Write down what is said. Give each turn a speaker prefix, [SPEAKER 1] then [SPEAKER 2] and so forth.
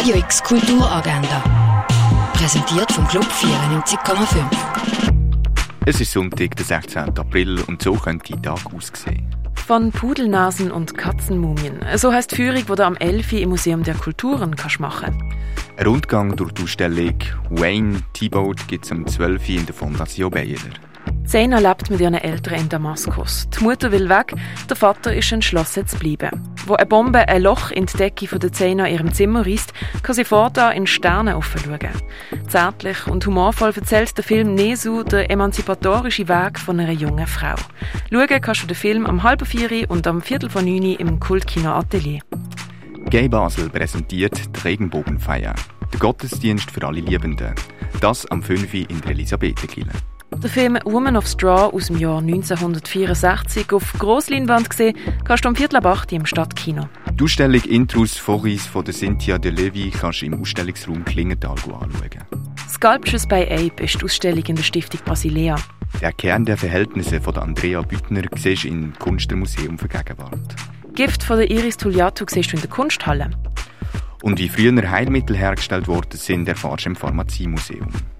[SPEAKER 1] Radio X Kulturagenda. Präsentiert vom Club 94,5.
[SPEAKER 2] Es ist Sonntag, der 16. April und so könnte die Tag aussehen.
[SPEAKER 3] Von Pudelnasen und Katzenmumien. So heißt die Führung, die du am 11. im Museum der Kulturen kannst machen
[SPEAKER 2] Ein Rundgang durch die Ausstellung Wayne T-Boat gibt es am 12. in der Fondation Bayer.
[SPEAKER 3] Zena lebt mit ihren Eltern in Damaskus. Die Mutter will weg, der Vater ist entschlossen zu bleiben. Wo eine Bombe ein Loch in die Decke von der Zena in ihrem Zimmer reißt, kann sie fortan in Sterne aufschauen. Zärtlich und humorvoll erzählt der Film Nesu den emanzipatorischen Weg von einer jungen Frau. Schauen kannst du den Film am halben vier und am viertel von neun im Kultkino Atelier.
[SPEAKER 2] Gay Basel präsentiert die Regenbogenfeier. Der Gottesdienst für alle Liebenden. Das am 5. in der Elisabethekirche.
[SPEAKER 3] Der Film Woman of Straw aus dem Jahr 1964 auf Grossleinwand gesehen, kannst du am Viertel ab 8 im Stadtkino.
[SPEAKER 2] Die Ausstellung Intrus Foris von der Cynthia de Levi kannst du im Ausstellungsraum Klingenthal anschauen.
[SPEAKER 3] Sculptures by Ape ist die Ausstellung in der Stiftung Basilea.
[SPEAKER 2] Der Kern der Verhältnisse von Andrea Büttner siehst du im Kunstmuseum vergegenwart.
[SPEAKER 3] Gift von der Iris Tulliato siehst du in der Kunsthalle.
[SPEAKER 2] Und wie früher Heilmittel hergestellt worden sind, erfährst du im Pharmaziemuseum.